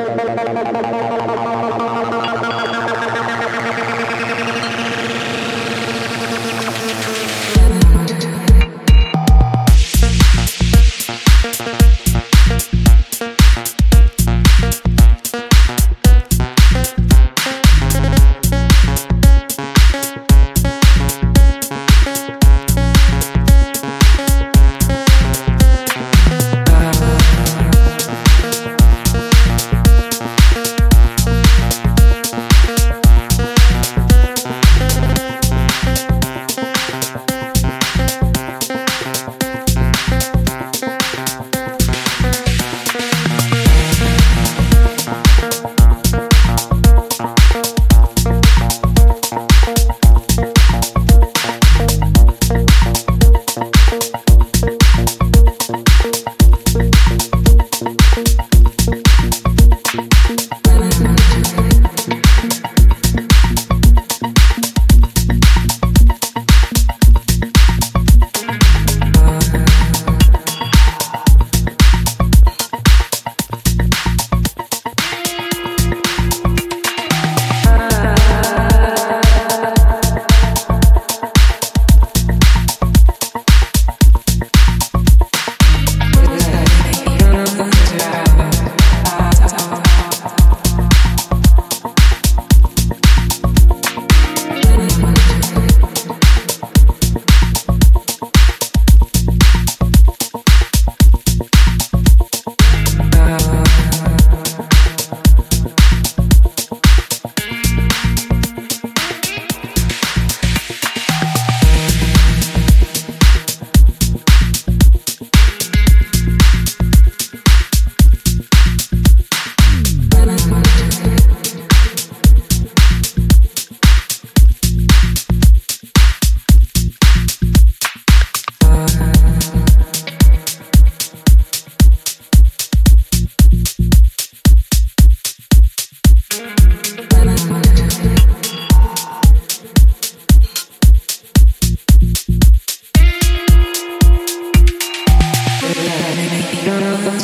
¡Venga, venga,